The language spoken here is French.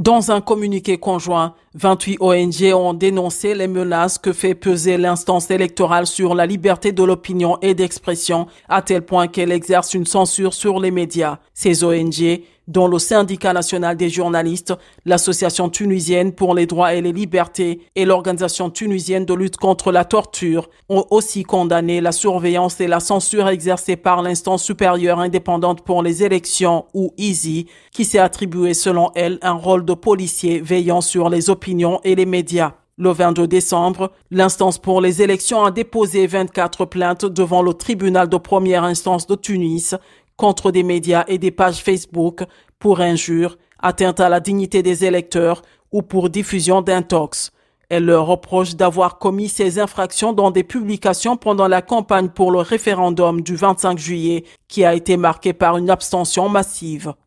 Dans un communiqué conjoint, 28 ONG ont dénoncé les menaces que fait peser l'instance électorale sur la liberté de l'opinion et d'expression, à tel point qu'elle exerce une censure sur les médias. Ces ONG dont le syndicat national des journalistes, l'association tunisienne pour les droits et les libertés et l'organisation tunisienne de lutte contre la torture ont aussi condamné la surveillance et la censure exercée par l'instance supérieure indépendante pour les élections ou ISI, qui s'est attribué selon elle un rôle de policier veillant sur les opinions et les médias. Le 22 décembre, l'instance pour les élections a déposé 24 plaintes devant le tribunal de première instance de Tunis contre des médias et des pages Facebook pour injure, atteinte à la dignité des électeurs ou pour diffusion d'intox. Elle leur reproche d'avoir commis ces infractions dans des publications pendant la campagne pour le référendum du 25 juillet qui a été marquée par une abstention massive.